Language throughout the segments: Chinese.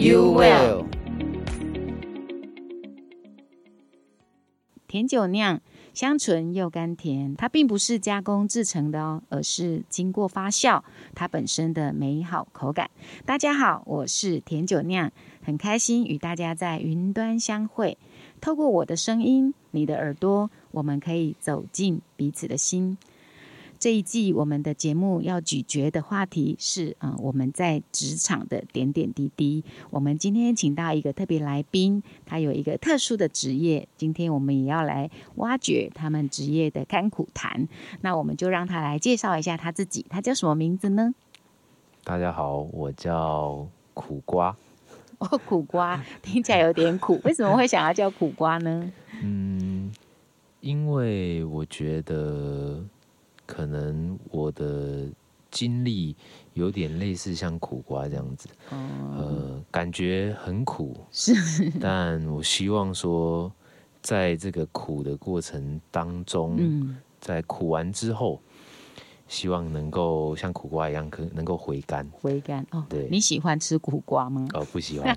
you will 甜酒酿香醇又甘甜，它并不是加工制成的哦，而是经过发酵，它本身的美好口感。大家好，我是甜酒酿，很开心与大家在云端相会。透过我的声音，你的耳朵，我们可以走进彼此的心。这一季我们的节目要咀嚼的话题是啊、呃，我们在职场的点点滴滴。我们今天请到一个特别来宾，他有一个特殊的职业，今天我们也要来挖掘他们职业的甘苦谈。那我们就让他来介绍一下他自己，他叫什么名字呢？大家好，我叫苦瓜。哦，苦瓜听起来有点苦，为什么会想要叫苦瓜呢？嗯，因为我觉得。可能我的经历有点类似像苦瓜这样子，嗯、呃，感觉很苦，是，但我希望说，在这个苦的过程当中，嗯、在苦完之后。希望能够像苦瓜一样，可能够回甘。回甘哦，对，你喜欢吃苦瓜吗？哦，不喜欢。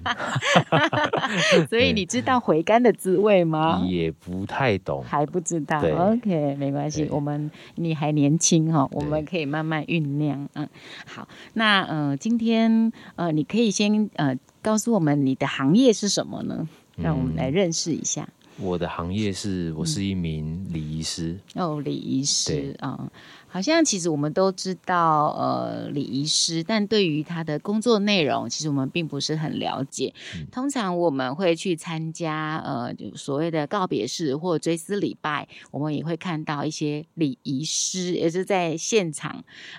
所以你知道回甘的滋味吗？也不太懂，还不知道。OK，没关系，我们你还年轻哈，我们可以慢慢酝酿。嗯，好，那呃，今天呃，你可以先呃告诉我们你的行业是什么呢？让我们来认识一下。嗯、我的行业是，我是一名礼仪师。嗯、哦，礼仪师啊。嗯好像其实我们都知道，呃，礼仪师，但对于他的工作内容，其实我们并不是很了解。嗯、通常我们会去参加，呃，所谓的告别式或追思礼拜，我们也会看到一些礼仪师，也是在现场，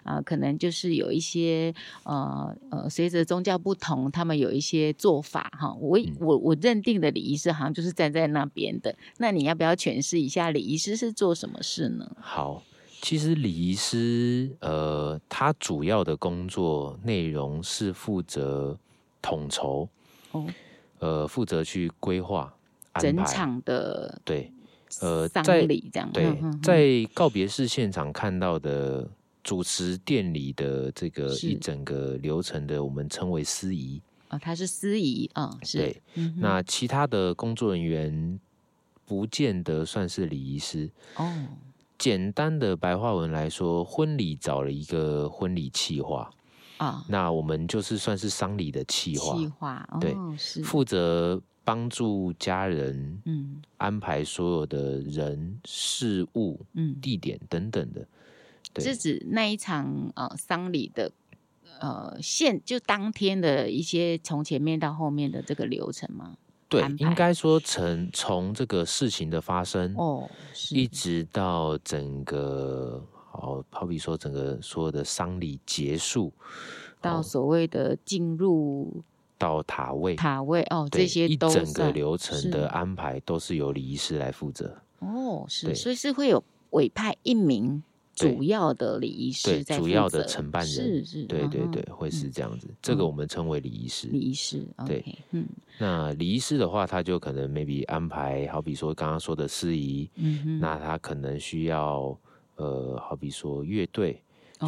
啊、呃，可能就是有一些，呃呃，随着宗教不同，他们有一些做法，哈。我我我认定的礼仪师好像就是站在那边的。那你要不要诠释一下礼仪师是做什么事呢？好。其实礼仪师，呃，他主要的工作内容是负责统筹，哦，呃，负责去规划整场的对，呃，丧礼这样，对，在告别式现场看到的主持典礼的这个一整个流程的，我们称为司仪哦，他是司仪啊、哦，是对，嗯、那其他的工作人员不见得算是礼仪师哦。简单的白话文来说，婚礼找了一个婚礼企划啊，那我们就是算是丧礼的企划，企划、哦、对，是。负责帮助家人嗯安排所有的人事物嗯。地点等等的，对，是指那一场呃丧礼的呃现就当天的一些从前面到后面的这个流程吗？对，应该说从从这个事情的发生哦，一直到整个好好比说整个所有的丧礼结束，到所谓的进入到塔位塔位哦，这些一整个流程的安排都是由礼仪师来负责哦，是，所以是会有委派一名。主要的礼仪师在，主要的承办人是是，对对对，会是这样子。这个我们称为礼仪师。礼仪师，对，嗯。那礼仪师的话，他就可能 maybe 安排，好比说刚刚说的司仪，嗯，那他可能需要呃，好比说乐队，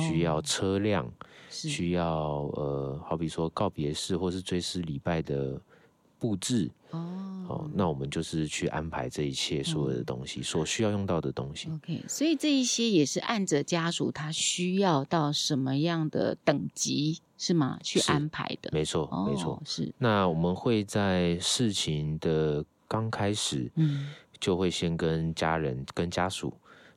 需要车辆，需要呃，好比说告别式或是追思礼拜的布置。哦，那我们就是去安排这一切所有的东西，所需要用到的东西。OK，所以这一些也是按着家属他需要到什么样的等级是吗？去安排的。没错，没错，是。那我们会在事情的刚开始，嗯，就会先跟家人、跟家属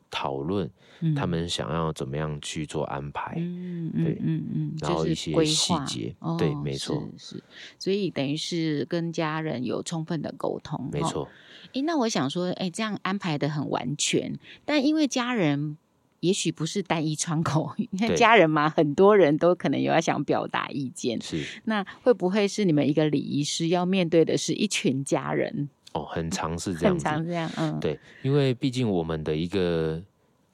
讨论。他们想要怎么样去做安排？嗯对嗯嗯，嗯然后一些细节，哦、对，没错，是，是，所以等于是跟家人有充分的沟通，没错。哎，那我想说，哎，这样安排的很完全，但因为家人也许不是单一窗口，你看家人嘛，很多人都可能有要想表达意见。是，那会不会是你们一个礼仪师要面对的是一群家人？哦，很常是这样，很常这样，嗯，对，因为毕竟我们的一个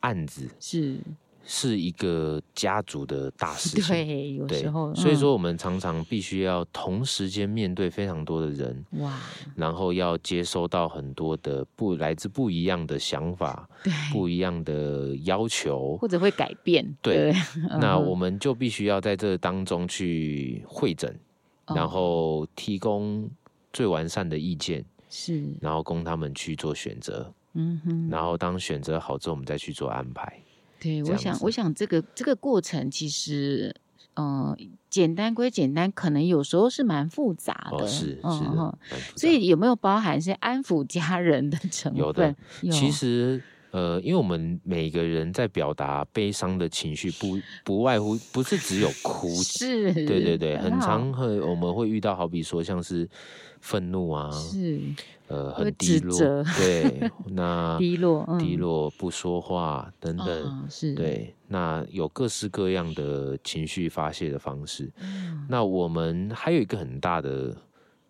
案子是。是一个家族的大事情，对，有时候，所以说我们常常必须要同时间面对非常多的人，哇，然后要接收到很多的不来自不一样的想法，对，不一样的要求，或者会改变，对，对那我们就必须要在这当中去会诊，然后提供最完善的意见，是，然后供他们去做选择，嗯哼，然后当选择好之后，我们再去做安排。对，我想，我想这个这个过程其实，嗯、呃，简单归简单，可能有时候是蛮复杂的，哦、是是所以有没有包含一些安抚家人的成分？有的，有其实。呃，因为我们每个人在表达悲伤的情绪，不不外乎不是只有哭，是，对对对，很常会我们会遇到，好比说像是愤怒啊，是，呃，很低落，对，那 低落、嗯、低落不说话等等，哦、是，对，那有各式各样的情绪发泄的方式。嗯、那我们还有一个很大的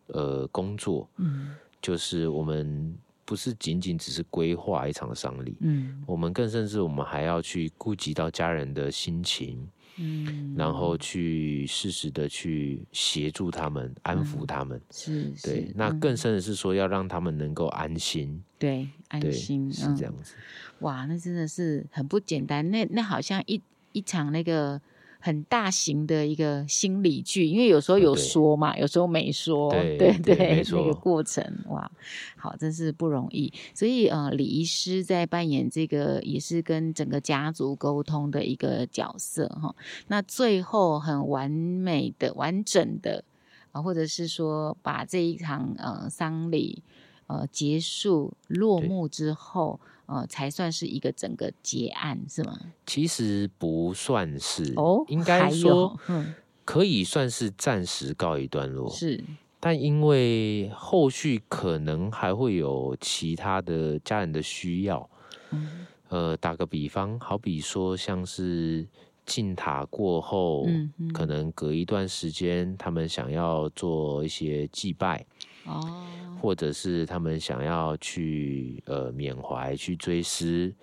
呃工作，嗯，就是我们。不是仅仅只是规划一场丧礼，嗯，我们更甚至我们还要去顾及到家人的心情，嗯，然后去适时的去协助他们，安抚他们，是，对，那更甚的是说要让他们能够安心，对，安心是这样子。哇，那真的是很不简单，那那好像一一场那个。很大型的一个心理剧，因为有时候有说嘛，有时候没说，对对，那个过程哇，好，真是不容易。所以呃，李医师在扮演这个也是跟整个家族沟通的一个角色哈。那最后很完美的、完整的啊，或者是说把这一场呃丧礼呃结束落幕之后。呃，才算是一个整个结案是吗？其实不算是哦，应该说，嗯，可以算是暂时告一段落。是，但因为后续可能还会有其他的家人的需要，嗯，呃，打个比方，好比说像是进塔过后，可能隔一段时间，他们想要做一些祭拜。哦，或者是他们想要去呃缅怀、去追思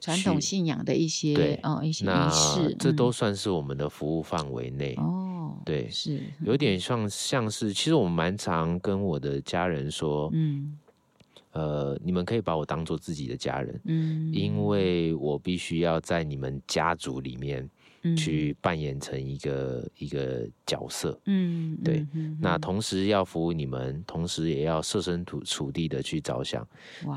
传统信仰的一些对哦一些仪式，这都算是我们的服务范围内哦。对，是有点像像是，其实我们蛮常跟我的家人说，嗯，呃，你们可以把我当做自己的家人，嗯，因为我必须要在你们家族里面。去扮演成一个一个角色，嗯，对，那同时要服务你们，同时也要设身处处地的去着想。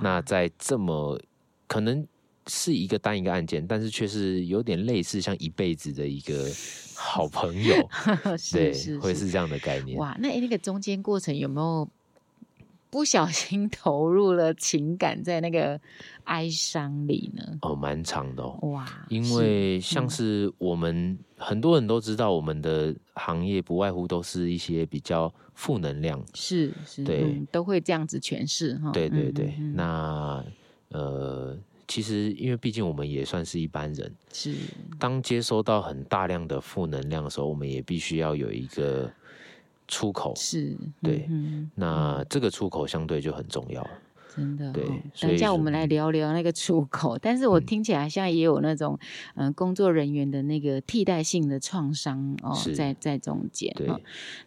那在这么可能是一个单一个案件，但是却是有点类似像一辈子的一个 好朋友，是对，会是这样的概念。哇，那那个中间过程有没有？不小心 投入了情感在那个哀伤里呢？哦，蛮长的哦。哇，因为像是我们、嗯、很多人都知道，我们的行业不外乎都是一些比较负能量，是是，对、嗯，都会这样子诠释哈。对对对，嗯嗯嗯，那呃，其实因为毕竟我们也算是一般人，是当接收到很大量的负能量的时候，我们也必须要有一个。出口是对，嗯、那这个出口相对就很重要。真的，对，等一下我们来聊聊那个出口。但是我听起来像也有那种，嗯，工作人员的那个替代性的创伤哦，在在中间。对，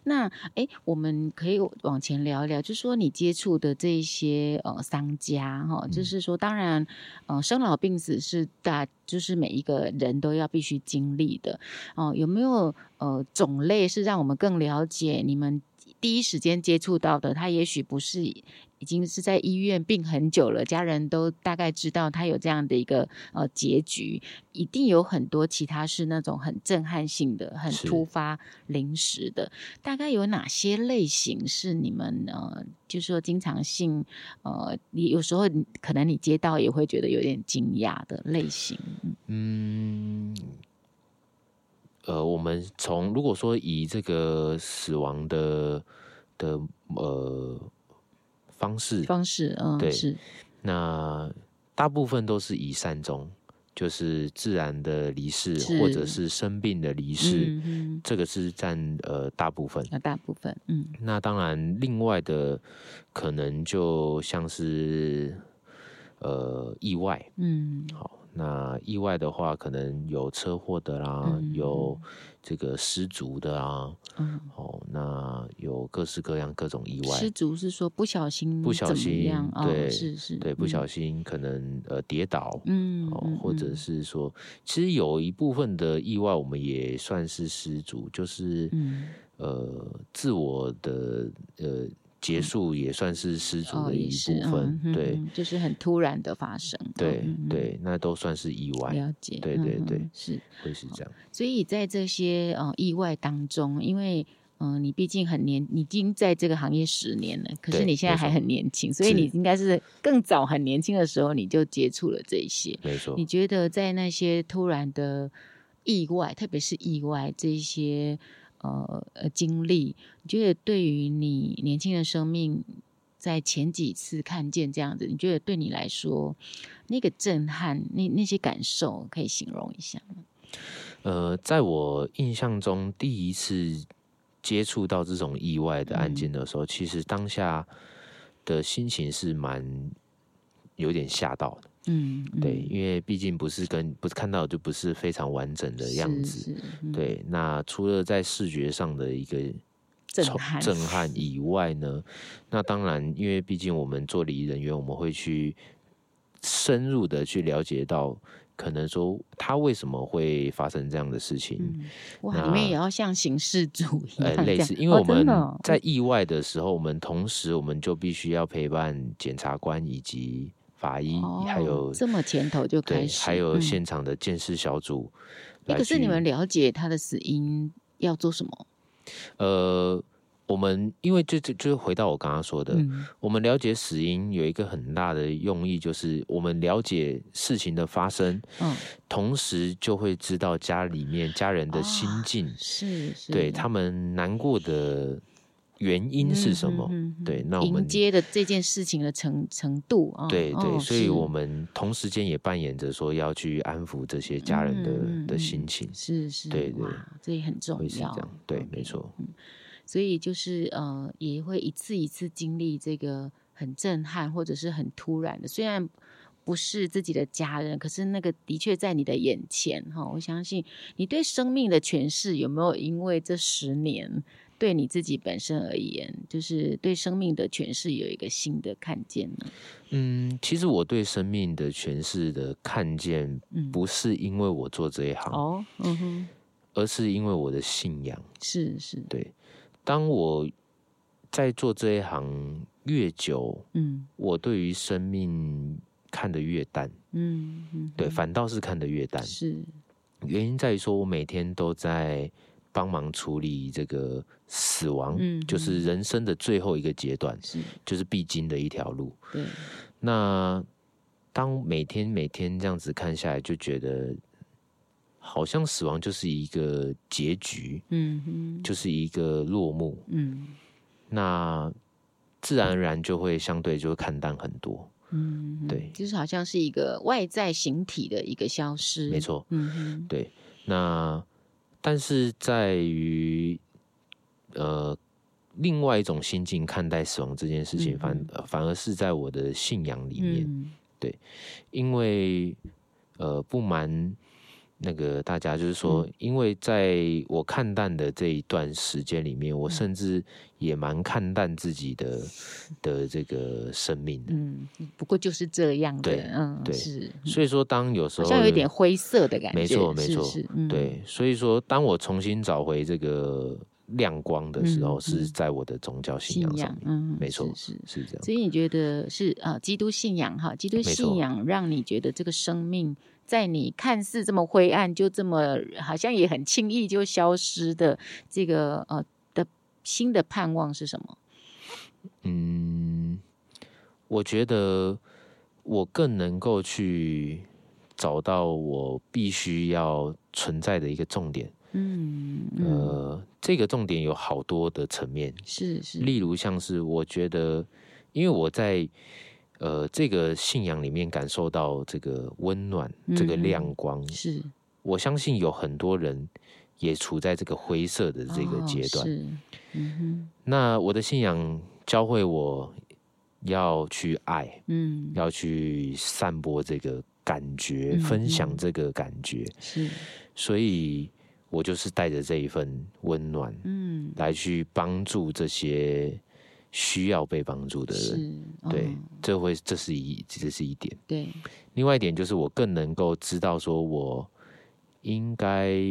那哎，我们可以往前聊一聊，就是说你接触的这些呃商家哈，就是说，当然，呃，生老病死是大，就是每一个人都要必须经历的哦。有没有呃种类是让我们更了解你们第一时间接触到的？他也许不是。已经是在医院病很久了，家人都大概知道他有这样的一个呃结局，一定有很多其他是那种很震撼性的、很突发、临时的。大概有哪些类型是你们呃，就是说经常性呃，你有时候可能你接到也会觉得有点惊讶的类型？嗯，呃，我们从如果说以这个死亡的的呃。方式方式，嗯，对，是。那大部分都是以善终，就是自然的离世或者是生病的离世，嗯嗯这个是占呃大部分。那大部分，嗯，那当然，另外的可能就像是呃意外，嗯，好，那意外的话，可能有车祸的啦，嗯。有这个失足的啊，嗯，哦，那有各式各样各种意外，失足是说不小心不小心对哦、是是，对，不小心，可能呃跌倒，嗯，或者是说，其实有一部分的意外，我们也算是失足，就是嗯。呃自我的呃结束也算是失足的一部分，嗯对嗯就是很突然的发生，对对，那都算是意外，了解，对对对是。会是这样。所以在这些呃意外当中，因为嗯、呃你毕竟很年，你已经在这个行业十年了，可是你现在还很年轻，所以你应该是更早很年轻的时候你就接触了这些。没错你，觉得在那些突然的意外，特别是意外这些呃呃经历，你觉得对于你年轻的生命，在前几次看见这样子，你觉得对你来说那个震撼，那那些感受，可以形容一下吗？呃，在我印象中，第一次接触到这种意外的案件的时候，嗯其实当下的心情是蛮有点吓到的。嗯，嗯对，因为毕竟不是跟不是看到就不是非常完整的样子。对，那除了在视觉上的一个震撼震撼以外呢，那当然，因为毕竟我们做礼仪人员，我们会去深入的去了解到，可能说他为什么会发生这样的事情。嗯，哇，那里面也要像刑事组一样，呃，类似，因为我们在意外的时候，我们同时我们就必须要陪伴检察官以及法医，哦还有这么前头就开，始，还有嗯现场的鉴识小组可是你们了解他的死因要做什么？呃，我们因为就就就回到我刚刚说的，嗯我们了解死因有一个很大的用意，就是我们了解事情的发生，嗯，同时就会知道家里面家人的心境，是是，对他们难过的原因是什么？对，那我们迎接的这件事情的程程度啊，对对，哦所以我们同时间也扮演着说要去安抚这些家人的、的心情，是是，对对。哇，这也很重要。会是这样，，对，没错，所以就是呃，也会一次一次经历这个很震撼或者是很突然的，虽然不是自己的家人，可是那个的确在你的眼前哈。我相信你对生命的诠释有没有因为这十年对你自己本身而言，就是对生命的诠释有一个新的看见呢？嗯，其实我对生命的诠释的看见，嗯不是因为我做这一行，哦，嗯哼，而是因为我的信仰。是是，对，当我在做这一行越久，嗯我对于生命看得越淡，嗯嗯，对，反倒是看得越淡。是，原因在于说，我每天都在帮忙处理这个死亡，嗯就是人生的最后一个阶段，是，就是必经的一条路。对，那当每天每天这样子看下来，就觉得好像死亡就是一个结局，嗯哼，就是一个落幕。嗯。那自然而然就会相对就会看淡很多。嗯，对。就是好像是一个外在形体的一个消失，没错。嗯哼，对，那但是在于呃另外一种心境看待死亡这件事情，嗯反呃反而是在我的信仰里面，嗯。因为呃不瞒那个大家，就是说，嗯。因为在我看淡的这一段时间里面，我甚至也蛮看淡自己的的这个生命的。嗯，不过就是这样的，对嗯，对是，所以说，当有时候好像有一点灰色的感觉，没错没错对，所以说，当我重新找回这个亮光的时候，嗯是在我的宗教信信仰上嗯，没错是是。是这样。所以你觉得是啊、呃基督信仰哈，基督信仰让你觉得这个生命在你看似这么灰暗，就这么好像也很轻易就消失的这个呃的新的盼望是什么？嗯，我觉得我更能够去找到我必须要存在的一个重点。嗯，嗯。呃，这个重点有好多的层面，是是，例如像是我觉得，因为我在呃，这个信仰里面感受到这个温暖，嗯、这个亮光，是。我相信有很多人也处在这个灰色的这个阶段。哦、是，嗯哼。那我的信仰教会我要去爱，嗯，要去散播这个感觉，嗯、分享这个感觉。是，所以我就是带着这一份温暖，嗯，来去帮助这些。需要被帮助的人，对，这会这是一这是一点。对，另外一点就是我更能够知道说，我应该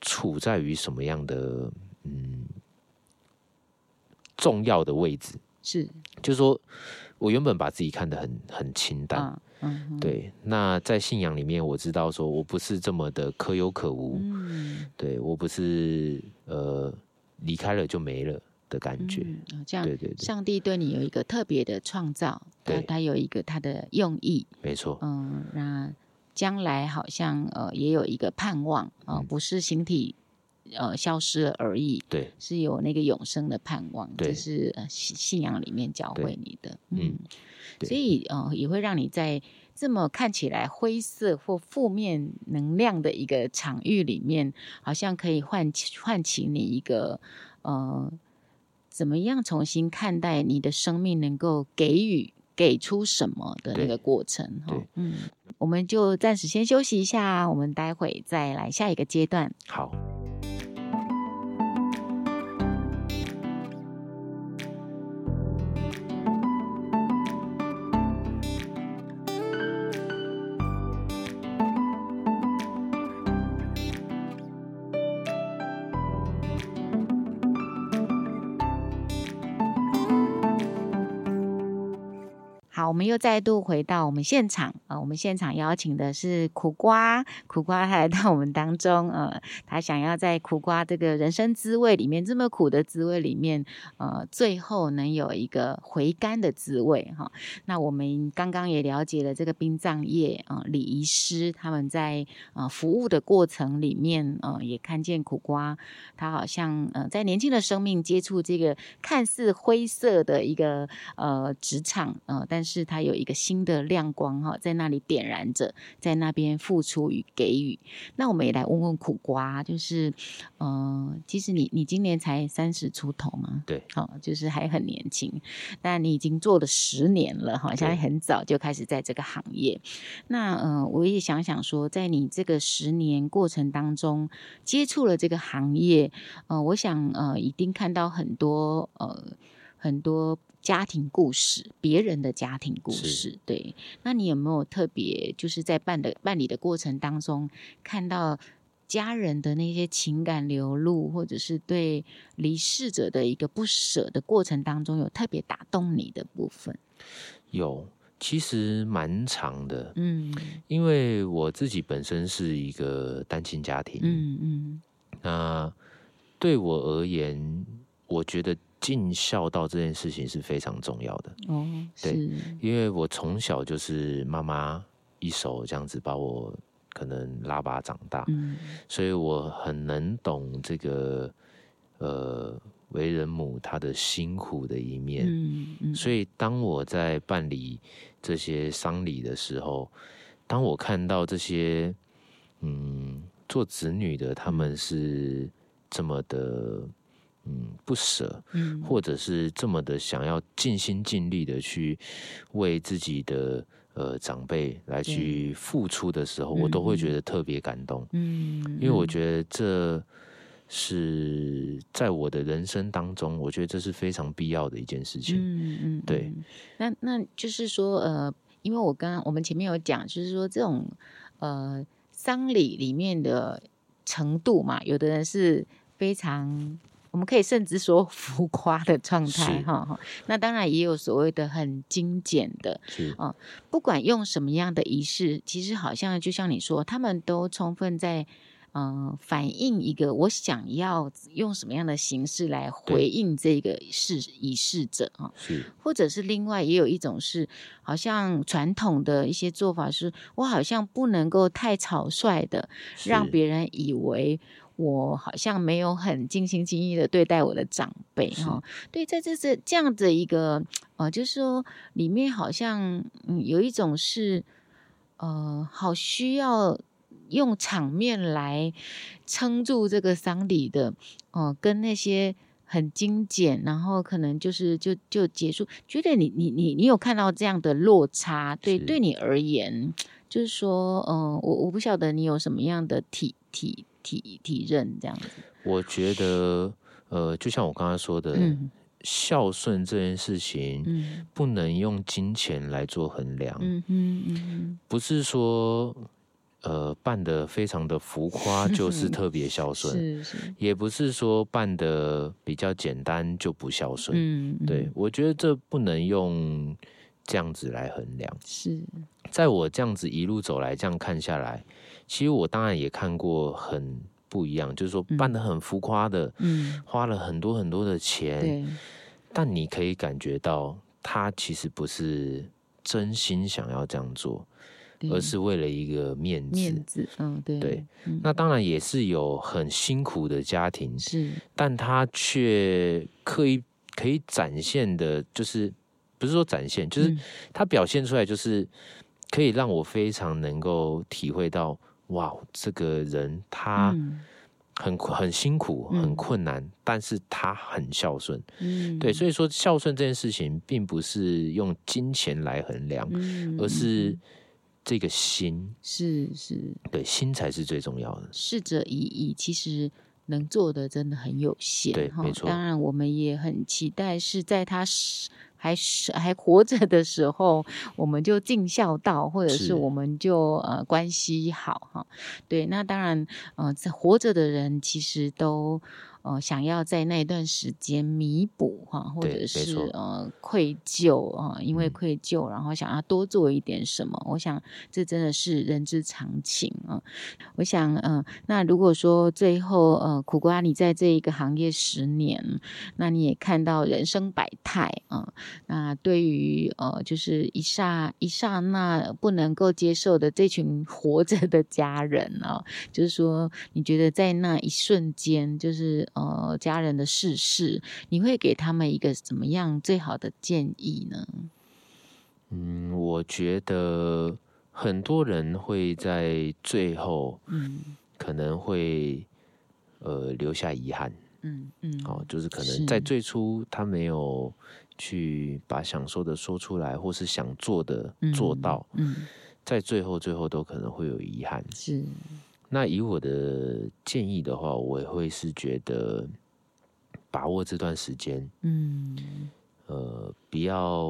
处在于什么样的嗯重要的位置。是，就是说我原本把自己看得很很清淡，啊、嗯，对。那在信仰里面，我知道说我不是这么的可有可无，嗯，对我不是呃离开了就没了。的感觉，嗯，这样，对对对，上帝对你有一个特别的创造，对，他有一个他的用意，没错，嗯，那将来好像呃也有一个盼望啊，不是形体呃消失了而已，对，是有那个永生的盼望，对，这是呃信仰里面教会你的，嗯，所以呃也会让你在这么看起来灰色或负面能量的一个场域里面，好像可以唤起唤起你一个呃。怎么样重新看待你的生命，能够给予给出什么的那个过程？对，嗯，我们就暂时先休息一下，我们待会再来下一个阶段。好。又再度回到我们现场啊、我们现场邀请的是苦瓜，苦瓜他来到我们当中，呃，他想要在苦瓜这个人生滋味里面，这么苦的滋味里面，呃，最后能有一个回甘的滋味哈、那我们刚刚也了解了这个殡葬业啊、礼仪师他们在呃服务的过程里面，呃，也看见苦瓜，他好像呃在年轻的生命接触这个看似灰色的一个呃职场，呃，但是他有一个新的亮光哈，在那里点燃着，在那边付出与给予。那我们也来问问苦瓜，就是，呃，其实你你今年才三十出头嘛？对，好，就是还很年轻，但你已经做了十年了哈，现在很早就开始在这个行业。那呃，我也想想说，在你这个十年过程当中，接触了这个行业，呃，我想呃，一定看到很多呃很多。家庭故事，别人的家庭故事，对。那你有没有特别，就是在办的办理的过程当中，看到家人的那些情感流露，或者是对离世者的一个不舍的过程当中，有特别打动你的部分？有，其实蛮长的，嗯，因为我自己本身是一个单亲家庭，嗯嗯，那对我而言，我觉得。尽孝道这件事情是非常重要的。哦，对，因为我从小就是妈妈一手这样子把我可能拉拔长大，嗯，所以我很能懂这个呃为人母她的辛苦的一面，嗯嗯，所以当我在办理这些丧礼的时候，当我看到这些嗯做子女的他们是这么的。嗯，不舍，嗯，或者是这么的想要尽心尽力的去为自己的呃长辈来去付出的时候，我都会觉得特别感动，嗯，因为我觉得这是在我的人生当中，我觉得这是非常必要的一件事情，嗯嗯，对，那那就是说，呃，因为我刚刚我们前面有讲，就是说这种呃丧礼里面的程度嘛，有的人是非常。我们可以甚至说 浮夸的状态，哈哈。那当然也有所谓的很精简的，是啊。不管用什么样的仪式，其实好像就像你说，他们都充分在。嗯、呃，反映一个我想要用什么样的形式来回应这个事仪式者啊，是，或者是另外也有一种是，好像传统的一些做法是，我好像不能够太草率的让别人以为我好像没有很尽心尽意的对待我的长辈哈。对，在这这这样的一个呃，就是说里面好像嗯有一种是呃，好需要用场面来撑住这个丧礼的哦、呃，跟那些。很精简，然后可能就是就就结束。觉得你你你你有看到这样的落差？对，对你而言，就是说，嗯，我我不晓得你有什么样的体体体体认这样子。我觉得，呃，就像我刚才说的，嗯、孝顺这件事情，嗯，不能用金钱来做衡量。嗯嗯嗯，不是说。呃，办得非常的浮夸 就是特别孝顺，是是，也不是说办得比较简单就不孝顺。嗯，对，我觉得这不能用这样子来衡量。是，在我这样子一路走来，这样看下来，其实我当然也看过很不一样，就是说办的很浮夸的，嗯，花了很多很多的钱，对，但你可以感觉到他其实不是真心想要这样做。而是为了一个面子，面子，嗯，对，对，那当然也是有很辛苦的家庭，是，但他却刻意可以展现的，就是不是说展现，就是他表现出来，就是可以让我非常能够体会到，哇，这个人他很很辛苦，很困难，但是他很孝顺，嗯，对，所以说孝顺这件事情，并不是用金钱来衡量，而是。这个心是是，对，心才是最重要的。逝者已矣，其实能做的真的很有限。对，没错。当然，我们也很期待是在他还是还活着的时候，我们就尽孝道，或者是我们就呃关系好哈。对，那当然，呃，在活着的人其实都。呃，想要在那段时间弥补哈，或者是呃愧疚啊，因为愧疚，然后想要多做一点什么，我想这真的是人之常情啊。我想，嗯、呃，那如果说最后呃，苦瓜你在这一个行业十年，那你也看到人生百态啊。那对于呃，就是一刹一刹那不能够接受的这群活着的家人啊，就是说，你觉得在那一瞬间，就是。呃，家人的逝世，你会给他们一个怎么样最好的建议呢？嗯，我觉得很多人会在最后，嗯，可能会呃留下遗憾，嗯嗯，哦，就是可能在最初他没有去把想说的说出来，或是想做的做到，嗯，嗯，在最后最后都可能会有遗憾，是。那以我的建议的话，我也会是觉得把握这段时间，嗯，呃，不要，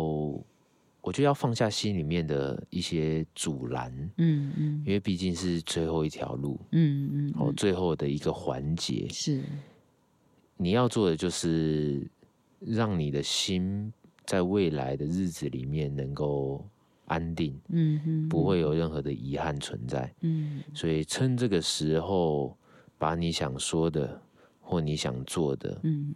我觉得要放下心里面的一些阻拦，嗯嗯，因为毕竟是最后一条路，嗯嗯，哦，最后的一个环节。是，你要做的就是让你的心在未来的日子里面能够。安定，嗯哼，不会有任何的遗憾存在，嗯，所以趁这个时候，把你想说的或你想做的，嗯，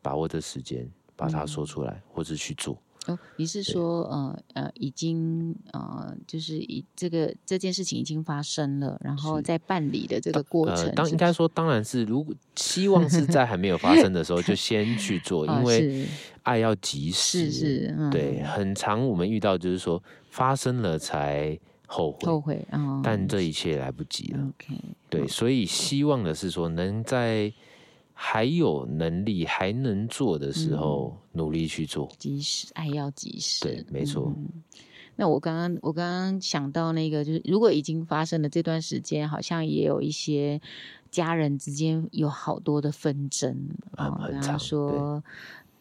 把握这时间，把它说出来，嗯、或者去做。哦，你是说，呃呃，已经呃，就是以这个这件事情已经发生了，然后在办理的这个过程当应该说，当然是如果希望是在还没有发生的时候就先去 做，因为爱要及时，是是，嗯、对，很长我们遇到就是说发生了才后悔，后悔，哦、但这一切来不及了。OK，对，所以希望的是说能在。还有能力还能做的时候，嗯、努力去做。及时，爱要及时。对，没错。嗯、那我刚刚我刚刚想到那个，就是如果已经发生了这段时间，好像也有一些家人之间有好多的纷争啊，比方、嗯、说。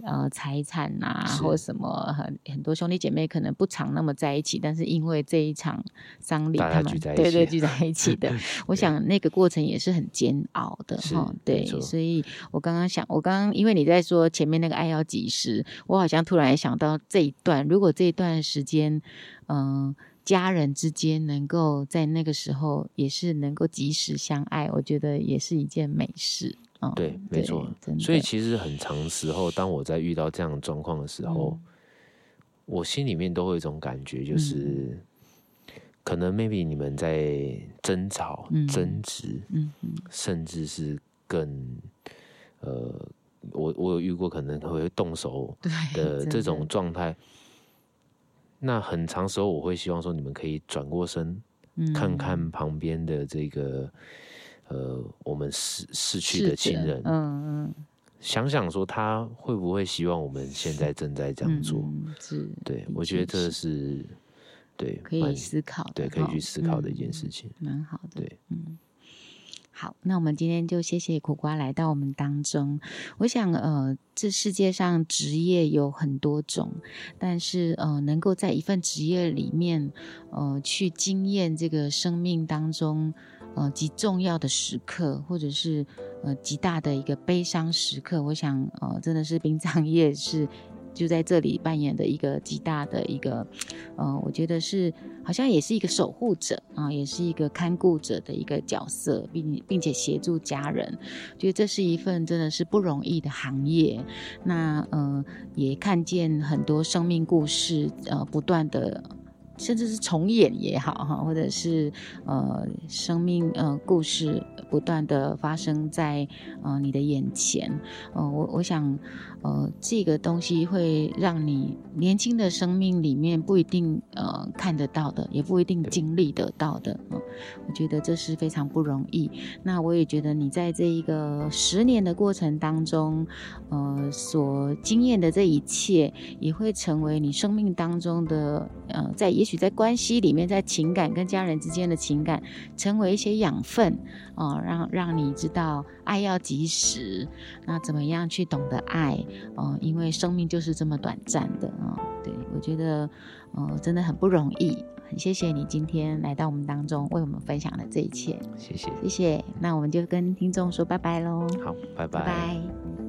呃，财产呐、啊，或者什么很很多兄弟姐妹可能不常那么在一起，但是因为这一场丧礼，他们对对聚在一起的。我想那个过程也是很煎熬的哈。对，所以我刚刚想，我刚刚因为你在说前面那个爱要及时，我好像突然想到这一段，如果这一段时间，嗯、呃，家人之间能够在那个时候也是能够及时相爱，我觉得也是一件美事。哦、对，没错。所以其实很长时候，当我在遇到这样的状况的时候，嗯、我心里面都会有一种感觉，就是、嗯、可能 maybe 你们在争吵、嗯、争执，甚至是更呃，我我有遇过可能会动手 的这种状态。那很长时候，我会希望说，你们可以转过身，嗯、看看旁边的这个呃，我们逝逝去的亲人，嗯嗯，想想说他会不会希望我们现在正在这样做？嗯、是，对，我觉得这是对可以思考的，对，可以去思考的一件事情，蛮、嗯、好的，对，嗯。好，那我们今天就谢谢苦瓜来到我们当中。我想，呃，这世界上职业有很多种，但是，呃，能够在一份职业里面，呃，去经验这个生命当中，呃，极重要的时刻，或者是呃极大的一个悲伤时刻，我想，呃，真的是殡葬业是。就在这里扮演的一个极大的一个，呃，我觉得是好像也是一个守护者啊，也是一个看顾者的一个角色，并并且协助家人，觉得这是一份真的是不容易的行业。那呃，也看见很多生命故事，呃，不断的。甚至是重演也好哈，或者是呃生命呃故事不断的发生在呃你的眼前，呃我我想呃这个东西会让你年轻的生命里面不一定呃看得到的，也不一定经历得到的，呃，我觉得这是非常不容易。那我也觉得你在这一个十年的过程当中，呃所经验的这一切，也会成为你生命当中的呃在也。取在关系里面，在情感跟家人之间的情感，成为一些养分哦，让让你知道爱要及时，那怎么样去懂得爱哦？因为生命就是这么短暂的啊、哦！对，我觉得哦，真的很不容易，很谢谢你今天来到我们当中，为我们分享了这一切，谢谢，谢谢。那我们就跟听众说拜拜喽，好，拜拜。拜拜。